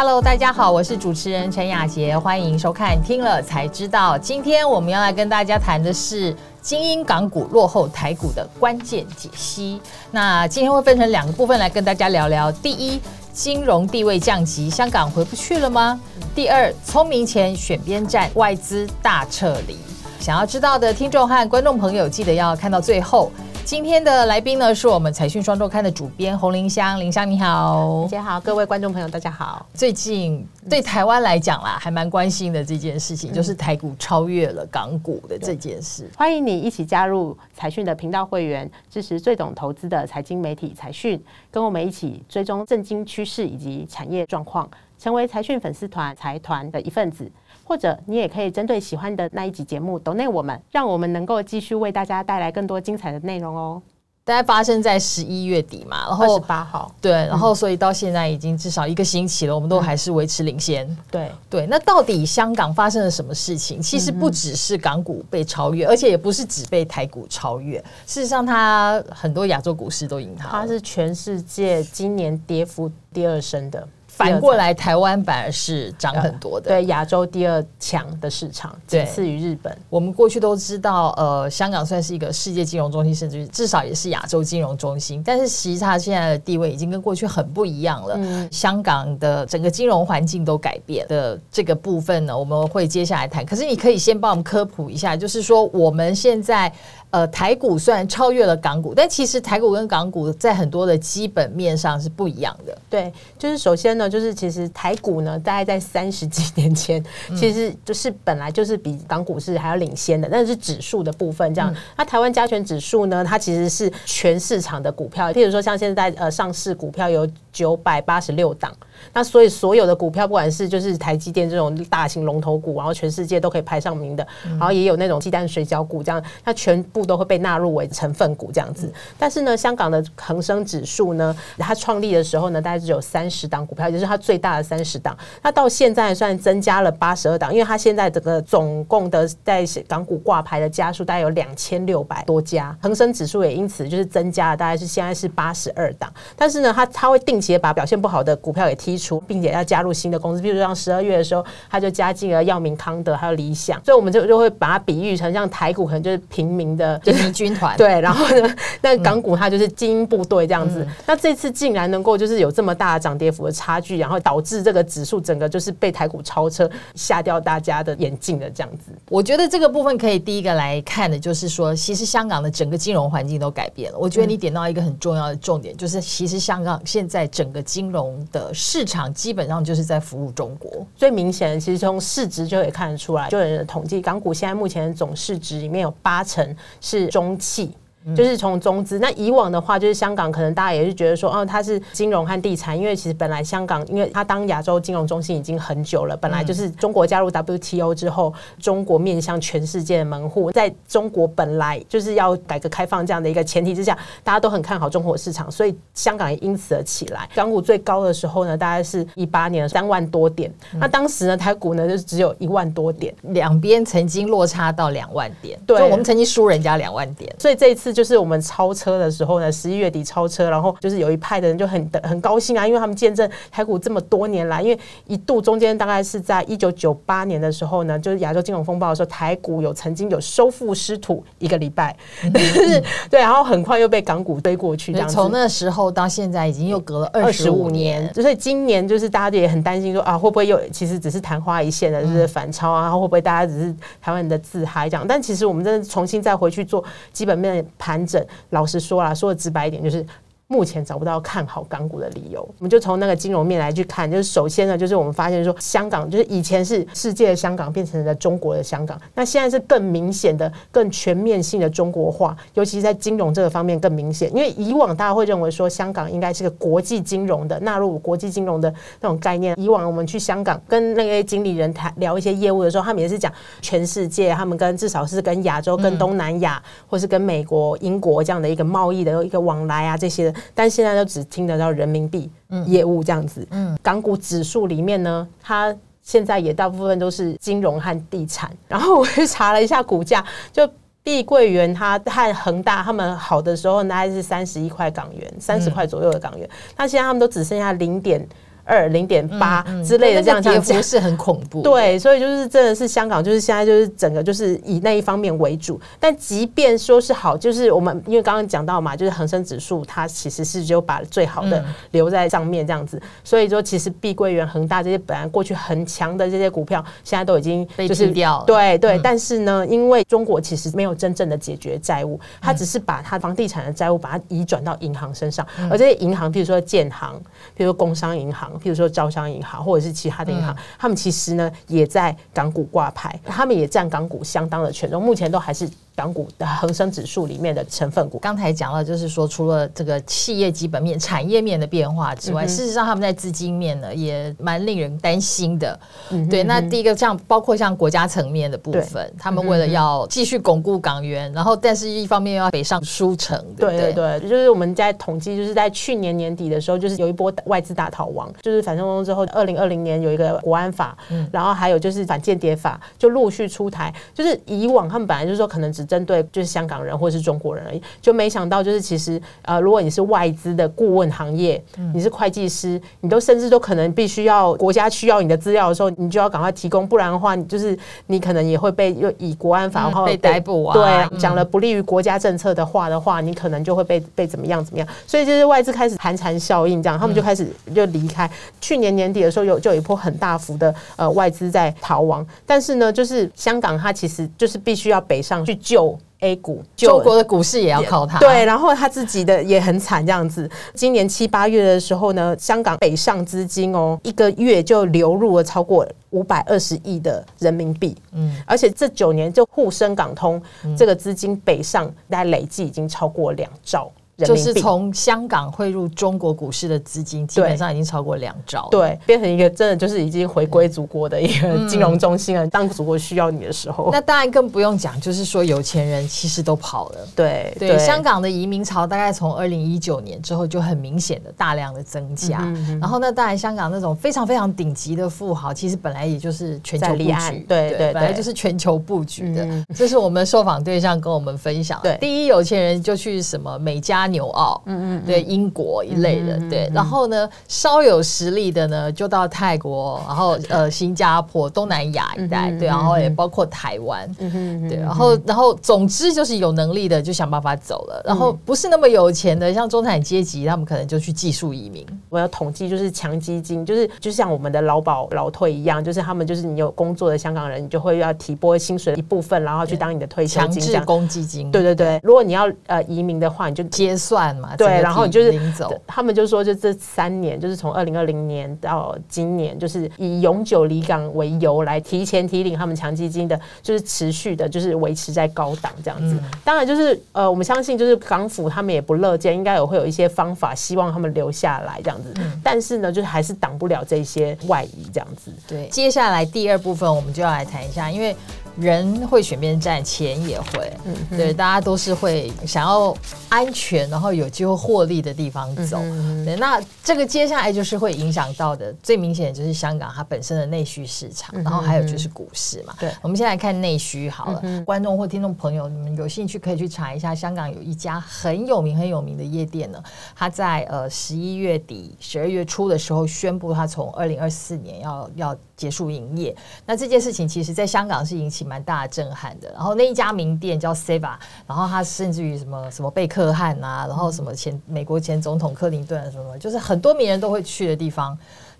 Hello，大家好，我是主持人陈雅杰，欢迎收看《听了才知道》。今天我们要来跟大家谈的是精英港股落后台股的关键解析。那今天会分成两个部分来跟大家聊聊。第一，金融地位降级，香港回不去了吗？第二，聪明钱选边站，外资大撤离。想要知道的听众和观众朋友，记得要看到最后。今天的来宾呢，是我们财讯双周刊的主编洪林香，林香你好，大家好，各位观众朋友大家好。最近对台湾来讲啦，还蛮关心的这件事情，就是台股超越了港股的这件事。欢迎你一起加入财讯的频道会员，支持最懂投资的财经媒体财讯，跟我们一起追踪震惊趋势以及产业状况，成为财讯粉丝团财团的一份子。或者你也可以针对喜欢的那一集节目抖内我们，让我们能够继续为大家带来更多精彩的内容哦。大概发生在十一月底嘛，然后二十八号，对，然后所以到现在已经至少一个星期了，我们都还是维持领先。对对，那到底香港发生了什么事情？其实不只是港股被超越，而且也不是只被台股超越，事实上它很多亚洲股市都赢它，它是全世界今年跌幅第二深的。反过来，台湾反而是涨很多的。对，亚洲第二强的市场，仅次于日本。我们过去都知道，呃，香港算是一个世界金融中心，甚至至少也是亚洲金融中心。但是，其实它现在的地位已经跟过去很不一样了。香港的整个金融环境都改变的这个部分呢，我们会接下来谈。可是，你可以先帮我们科普一下，就是说我们现在。呃，台股虽然超越了港股，但其实台股跟港股在很多的基本面上是不一样的。对，就是首先呢，就是其实台股呢，大概在三十几年前，其实就是本来就是比港股是还要领先的，但是指数的部分。这样，那台湾加权指数呢，它其实是全市场的股票，譬如说像现在呃上市股票有九百八十六档。那所以所有的股票，不管是就是台积电这种大型龙头股，然后全世界都可以排上名的，然后也有那种鸡蛋水饺股，这样它全部都会被纳入为成分股这样子。但是呢，香港的恒生指数呢，它创立的时候呢，大概只有三十档股票，也就是它最大的三十档。那到现在算增加了八十二档，因为它现在整个总共的在港股挂牌的家数大概有两千六百多家，恒生指数也因此就是增加了，大概是现在是八十二档。但是呢，它它会定期把表现不好的股票给剔除，并且要加入新的公司，比如像十二月的时候，他就加进了药明康德，还有理想，所以我们就就会把它比喻成像台股可能就是平民的平民军团，对，然后呢，那港股它就是精英部队这样子。那这次竟然能够就是有这么大的涨跌幅的差距，然后导致这个指数整个就是被台股超车，吓掉大家的眼镜的这样子。我觉得这个部分可以第一个来看的就是说，其实香港的整个金融环境都改变了。我觉得你点到一个很重要的重点，就是其实香港现在整个金融的市场。基本上就是在服务中国，最明显的其实从市值就可以看得出来，就有人统计，港股现在目前总市值里面有八成是中企。就是从中资，那以往的话，就是香港可能大家也是觉得说，哦，它是金融和地产，因为其实本来香港，因为它当亚洲金融中心已经很久了，本来就是中国加入 WTO 之后，中国面向全世界的门户，在中国本来就是要改革开放这样的一个前提之下，大家都很看好中国市场，所以香港也因此而起来。港股最高的时候呢，大概是一八年三万多点，那当时呢，台股呢就是只有一万多点，两边曾经落差到两万点，对，我们曾经输人家两万点，所以这一次。就是我们超车的时候呢，十一月底超车，然后就是有一派的人就很很高兴啊，因为他们见证台股这么多年来，因为一度中间大概是在一九九八年的时候呢，就是亚洲金融风暴的时候，台股有曾经有收复失土一个礼拜，对，然后很快又被港股堆过去，这样从那时候到现在已经又隔了二十五年，所以今年就是大家也很担心说啊，会不会又其实只是昙花一现的，就是反超啊，会不会大家只是台湾人的自嗨这样？但其实我们真的重新再回去做基本面。盘整，老实说啊，说的直白一点，就是。目前找不到看好港股的理由，我们就从那个金融面来去看。就是首先呢，就是我们发现说，香港就是以前是世界的香港，变成了中国的香港。那现在是更明显的、更全面性的中国化，尤其是在金融这个方面更明显。因为以往大家会认为说，香港应该是个国际金融的，纳入国际金融的那种概念。以往我们去香港跟那些经理人谈聊一些业务的时候，他们也是讲全世界，他们跟至少是跟亚洲、跟东南亚，或是跟美国、英国这样的一个贸易的一个往来啊这些。但现在都只听得到人民币业务这样子。嗯，港股指数里面呢，它现在也大部分都是金融和地产。然后我去查了一下股价，就碧桂园它和恒大他们好的时候大概是三十一块港元，三十块左右的港元。那现在他们都只剩下零点。二、零点八之类的这样跌幅是很恐怖。对，所以就是真的是香港，就是现在就是整个就是以那一方面为主。但即便说是好，就是我们因为刚刚讲到嘛，就是恒生指数它其实是就把最好的留在上面这样子。所以说，其实碧桂园、恒大这些本来过去很强的这些股票，现在都已经被踢掉了。对对，但是呢，因为中国其实没有真正的解决债务，它只是把它房地产的债务把它移转到银行身上，而这些银行，比如说建行，比如说工商银行，比如说招商银行，或者是其他的银行，他们其实呢也在港股挂牌，他们也占港股相当的权重，目前都还是。港股的恒生指数里面的成分股，刚才讲了，就是说除了这个企业基本面、产业面的变化之外，事实上他们在资金面呢也蛮令人担心的。对，那第一个像包括像国家层面的部分，他们为了要继续巩固港元，然后但是一方面又要北上输城，对对。对，就是我们在统计，就是在去年年底的时候，就是有一波外资大逃亡，就是反送中之后，二零二零年有一个国安法，然后还有就是反间谍法就陆续出台，就是以往他们本来就是说可能只针对就是香港人或者是中国人而已，就没想到就是其实呃，如果你是外资的顾问行业，你是会计师，你都甚至都可能必须要国家需要你的资料的时候，你就要赶快提供，不然的话，你就是你可能也会被又以国安法然后被逮捕啊。对，讲了不利于国家政策的话的话，你可能就会被被怎么样怎么样。所以就是外资开始寒蝉效应，这样他们就开始就离开。去年年底的时候有就有一波很大幅的呃外资在逃亡，但是呢，就是香港它其实就是必须要北上去救。A 股，中国的股市也要靠它。对，然后他自己的也很惨，这样子。今年七八月的时候呢，香港北上资金哦，一个月就流入了超过五百二十亿的人民币。嗯，而且这九年就沪深港通这个资金北上，大概累计已经超过两兆。就是从香港汇入中国股市的资金，基本上已经超过两兆，对，变成一个真的就是已经回归祖国的一个金融中心了。当祖国需要你的时候，那当然更不用讲，就是说有钱人其实都跑了。对对，香港的移民潮大概从二零一九年之后就很明显的大量的增加。然后那，当然香港那种非常非常顶级的富豪，其实本来也就是全球布局，对对，本来就是全球布局的。这是我们受访对象跟我们分享。对，第一有钱人就去什么美加。纽澳，嗯嗯，对，英国一类的，对，然后呢，稍有实力的呢，就到泰国，然后呃，新加坡、东南亚一带，对，然后也包括台湾，对，然后然后总之就是有能力的就想办法走了，然后不是那么有钱的，像中产阶级，他们可能就去技术移民。我要统计就是强基金，就是就像我们的劳保劳退一样，就是他们就是你有工作的香港人，你就会要提拨薪水一部分，然后去当你的退休金，强制公积金。对对对，如果你要呃移民的话，你就接。算嘛？对，然后就是他们就说，就这三年，就是从二零二零年到今年，就是以永久离港为由来提前提领他们强基金的，就是持续的，就是维持在高档这样子。当然，就是呃，我们相信，就是港府他们也不乐见，应该有会有一些方法，希望他们留下来这样子。但是呢，就是还是挡不了这些外移这样子。对，接下来第二部分我们就要来谈一下，因为。人会选边站，钱也会，对，大家都是会想要安全，然后有机会获利的地方走。对，那这个接下来就是会影响到的，最明显的就是香港它本身的内需市场，然后还有就是股市嘛。对，我们先来看内需好了。观众或听众朋友，你们有兴趣可以去查一下，香港有一家很有名很有名的夜店呢，它在呃十一月底、十二月初的时候宣布，它从二零二四年要要。结束营业，那这件事情其实在香港是引起蛮大的震撼的。然后那一家名店叫 Seva，然后他甚至于什么什么贝克汉啊，然后什么前美国前总统克林顿什么，就是很多名人都会去的地方。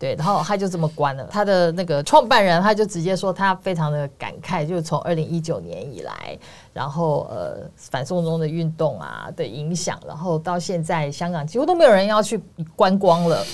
对，然后他就这么关了。他的那个创办人他就直接说，他非常的感慨，就是从二零一九年以来，然后呃反送中的运动啊的影响，然后到现在香港几乎都没有人要去观光了。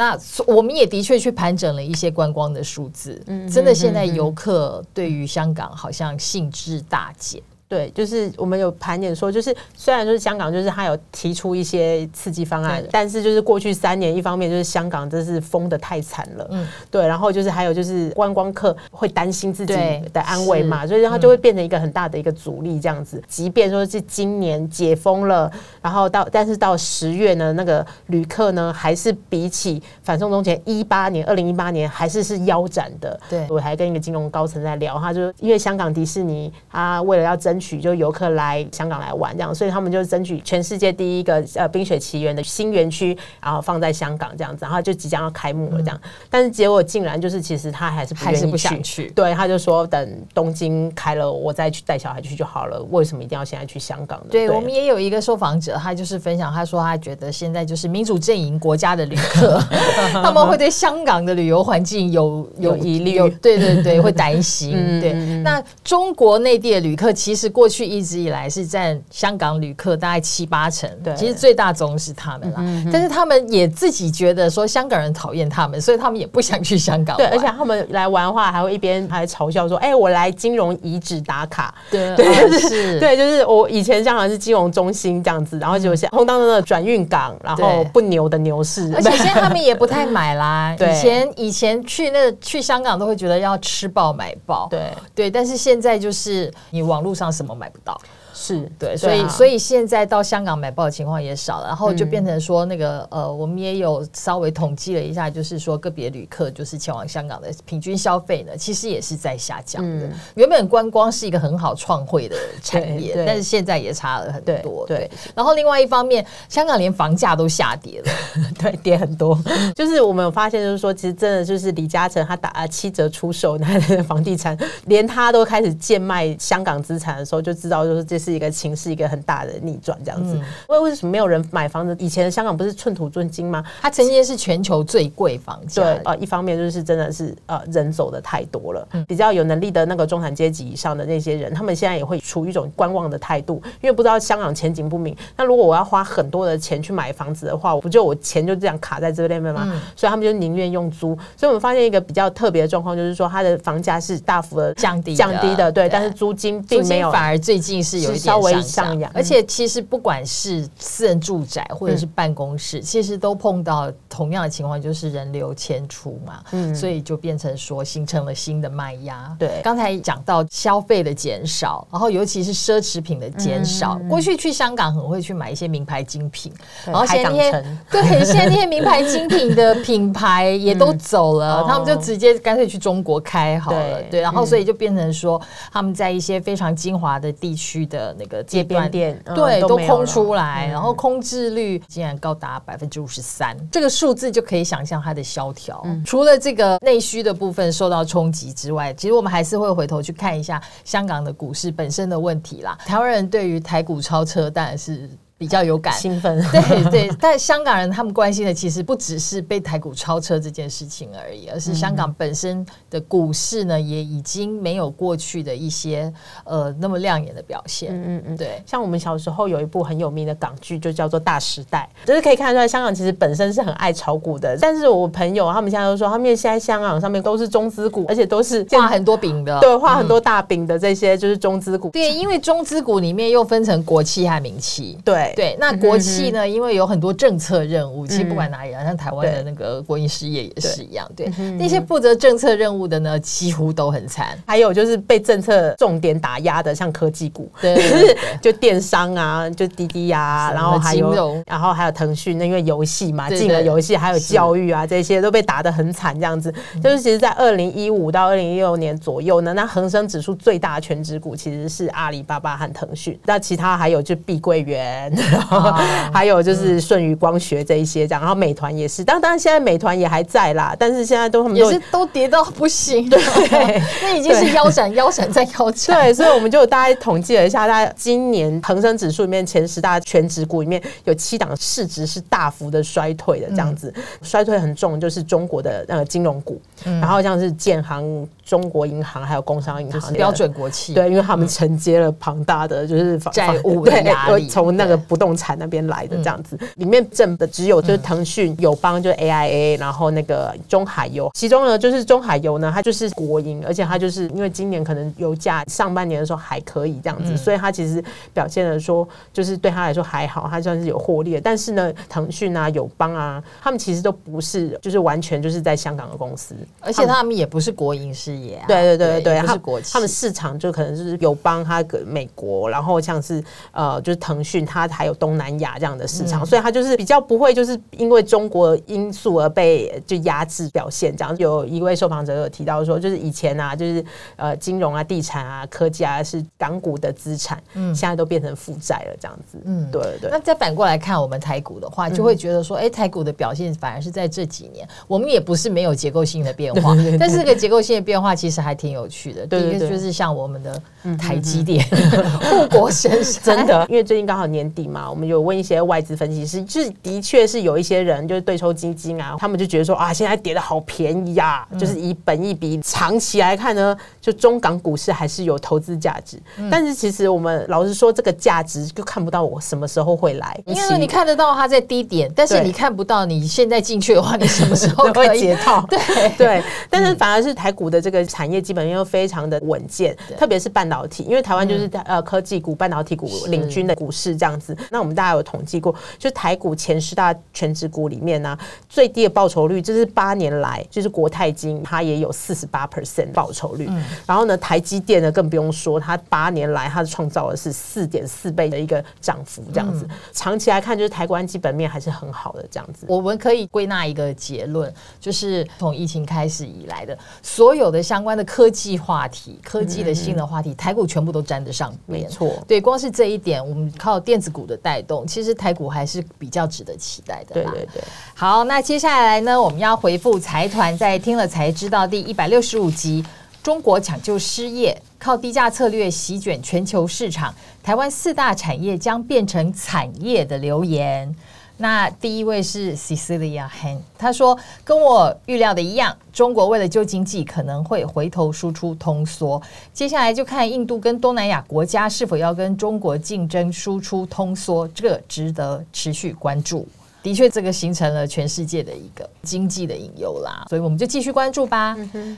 那我们也的确去盘整了一些观光的数字，真的现在游客对于香港好像兴致大减。对，就是我们有盘点说，就是虽然就是香港，就是他有提出一些刺激方案，但是就是过去三年，一方面就是香港真是封的太惨了，嗯，对，然后就是还有就是观光客会担心自己的安危嘛，所以它就会变成一个很大的一个阻力这样子。即便说是今年解封了，然后到但是到十月呢，那个旅客呢还是比起反送中前一八年、二零一八年还是是腰斩的。对，我还跟一个金融高层在聊，他就因为香港迪士尼，他为了要争。取就游客来香港来玩这样，所以他们就争取全世界第一个呃冰雪奇缘的新园区，然后放在香港这样子，然后就即将要开幕了这样，但是结果竟然就是其实他还是不还是不想去对，他就说等东京开了我再去带小孩去就好了，为什么一定要现在去香港呢？对我们也有一个受访者，他就是分享，他说他觉得现在就是民主阵营国家的旅客，他们会对香港的旅游环境有有疑虑有对对对，会担心。嗯对，那中国内地的旅客其实过去一直以来是占香港旅客大概七八成，对。嗯其实最大宗是他们啦。但是他们也自己觉得说香港人讨厌他们，所以他们也不想去香港对，而且他们来玩的话，还会一边还嘲笑说：“哎、我来金融遗址打卡。” 对对啊是，对，就是我以前香港是金融中心这样子，然后就现在轰当当的转运港，然后不牛的牛市，而且现在他们也不太买啦。对。以前以前去那去香港都会觉得要吃爆买爆，对。对，但是现在就是你网络上怎么买不到，是对，所以所以以现在到香港买报的情况也少了，然后就变成说那个呃，我们也有稍微统计了一下，就是说个别旅客就是前往香港的平均消费呢，其实也是在下降的。原本观光是一个很好创汇的产业但是现在也差了很多。对对，然后另外一方面，香港连房价都下跌了。对跌很多。就是我们有发现，就是说，其实真的就是李嘉诚他打了七折出售他的房地产，连他都开始贱卖香港资产的时候，就知道就是这是一个情势一个很大的逆转这样子。为、为什么没有人买房子？以前的香港不是寸土寸金吗？它曾经是全球最贵房价对，的，呃，一方面就是真的是呃人走的太多了，比较有能力的那个中产阶级以上的那些人，他们现在也会处于一种观望的态度，因为不知道香港前景不明。那如果我要花很多的钱去买房子的话，我不就我钱就这样卡在这边吗？所以他们就宁愿用租。所以我们发现一个比较特别的状况，就是说它的房价是大幅的降低的降低的，对，对但是租金并没有反而最近是有稍微上上扬。而且其实不管是私人住宅或者是办公室，其实都碰到同样的情况，就是人流迁出嘛，嗯。所以就变成说形成了新的卖压。对。刚才讲到消费的减少，然后尤其是奢侈品的减少。过去去香港很会去买一些名牌精品，然后现在那些 对现在那些名牌精品的品牌也都走了，哦。他们就直接干脆去中国开好了。对。对，然后所以就变成说他们在一些非常精华的地区的那个街边店嗯对，都空出来，然后空置率竟然高达百分之五十三，这个数字就可以想象它的萧条。除了这个内需的部分受到冲击之外，其实我们还是会回头去看一下香港的股市本身的问题啦。台湾人对于台股超车当然是比较有感，兴奋，对对，但香港人他们关心的其实不只是被台股超车这件事情而已，而是香港本身的股市呢，也已经没有过去的一些呃那么亮眼的表现。嗯嗯嗯，对。像我们小时候有一部很有名的港剧，就叫做《大时代》，就是可以看得出来，香港其实本身是很爱炒股的。但是我朋友他们现在都说，他们现在香港上面都是中资股，而且都是画很多饼的，对画很多大饼的这些就是中资股。对，因为中资股里面又分成国企和民企。对对，那国企呢，因为有很多政策任务，其实不管哪里啊，像台湾的那个国营事业也是一样。对，那些负责政策任务的呢，几乎都很惨。还有就是被政策重点打压的，像科技股，对 就电商啊，就滴滴呀、然后还有然后还有腾讯，那因为游戏嘛，对进了对游戏，还有教育啊，这些都被打得很惨，这样子。就是其实，在二零一五到二零一六年左右呢，那恒生指数最大的全指股其实是阿里巴巴和腾讯，那其他还有就碧桂园，然后啊 还有就是舜宇光学这一些这样，然后美团也是，当当然现在美团也还在啦，但是现在都也是都跌到不行，对，那已经是腰斩、腰斩再腰斩。对，所以我们就大概统计了一下，大家今年恒生指数里面前十大全指股里面有七档市值是大幅的衰退的，这样子、衰退很重，就是中国的呃金融股，然后像是建行、中国银行还有工商银行标准国企，对，因为他们承接了庞大的就是房债务压力 从那个不动产那边来的这样子，里面挣的只有就是腾讯、友邦，就是 AIA，然后那个中海油，其中呢就是中海油呢，它就是国营，而且它就是因为今年可能油价上半年的时候还可以这样子，所以它其实表现的说就是对他来说还好，它算是有获利的。但是呢，腾讯啊、友邦啊，他们其实都不是就是完全就是在香港的公司，而且他们也不是国营事业啊，对对对对，他是国企，他们市场就可能就是友邦，它跟美国，然后像是呃，就是腾讯，它还有东南亚这样的市场，所以它就是比较不会就是因为中国因素而被就压制表现。这样有一位受访者有提到说，就是以前啊，就是呃金融啊、地产啊、科技啊是港股的资产，嗯，现在都变成负债了这样子。嗯，对对。那再反过来看我们台股的话，就会觉得说，哎，台股的表现反而是在这几年，我们也不是没有结构性的变化，但是这个结构性的变化其实还挺有趣的。第一个就是像我们的台积电。护国神山，真的，因为最近刚好年底嘛，我们有问一些外资分析师，就是的确是有一些人就是对抽基金啊，他们就觉得说啊，现在跌的好便宜呀，就是以本一比长期来看呢，就中港股市还是有投资价值。但是其实我们老实说，这个价值就看不到我什么时候会来，因为你看得到它在低点，但是你看不到你现在进去的话，你什么时候 可以解套？对。对，但是反而是台股的这个产业基本面又非常的稳健，特别是半导体，因为台湾就是呃科技股、半导体股领军的股市这样子。那我们大家有统计过，就台股前十大全职股里面呢，最低的报酬率就是八年来，就是国泰金它也有四十八 percent 报酬率。然后呢，台积电呢更不用说，它八年来它创造的是四点四倍的一个涨幅，这样子。长期来看，就是台湾基本面还是很好的这样子。我们可以归纳一个结论，就是从疫情开始以来的所有的相关的科技话题、科技的新的话题，台股全部都沾得上边。没错，对，光是这一点，我们靠电子股的带动，其实台股还是比较值得期待的。对对对。好，那接下来呢，我们要回复财团在听了才知道第一百六十五集《中国抢救失业，靠低价策略席卷全球市场，台湾四大产业将变成产业》的留言。那第一位是 Cecilia Han，他说跟我预料的一样，中国为了救经济，可能会回头输出通缩。接下来就看印度跟东南亚国家是否要跟中国竞争输出通缩，这个值得持续关注。的确，这个形成了全世界的一个经济的隐忧啦，所以我们就继续关注吧。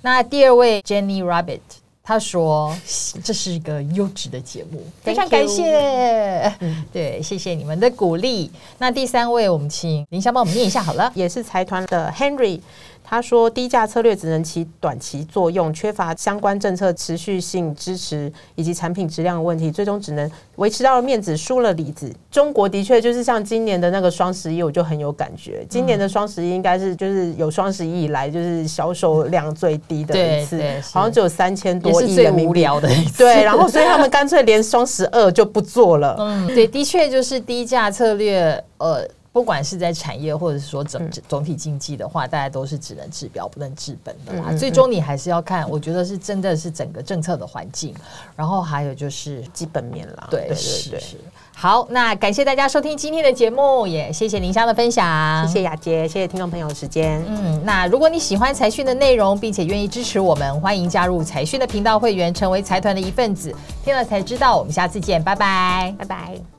那第二位 Jenny Rabbit。他说：“这是一个优质的节目，非常感谢。对，谢谢你们的鼓励。那第三位，我们请林香帮我们念一下好了，也是财团的 Henry。”他说：“低价策略只能起短期作用，缺乏相关政策持续性支持以及产品质量的问题，最终只能维持到了面子，输了里子。中国的确就是像今年的那个双十一，我就很有感觉。今年的双十一应该是就是有双十一以来就是销售量最低的一次，好像只有三千多亿人民币的。对，然后所以他们干脆连双十二就不做了。嗯，对，的确就是低价策略，呃。”不管是在产业，或者是说整总体经济的话，大家都是只能治标不能治本的啦。最终你还是要看，我觉得是真的是整个政策的环境，然后还有就是基本面啦。对对对。好，那感谢大家收听今天的节目，也谢谢林香的分享，谢谢雅洁，谢谢听众朋友的时间。嗯，那如果你喜欢财讯的内容，并且愿意支持我们，欢迎加入财讯的频道会员，成为财团的一份子。听了才知道，我们下次见，拜拜，拜拜。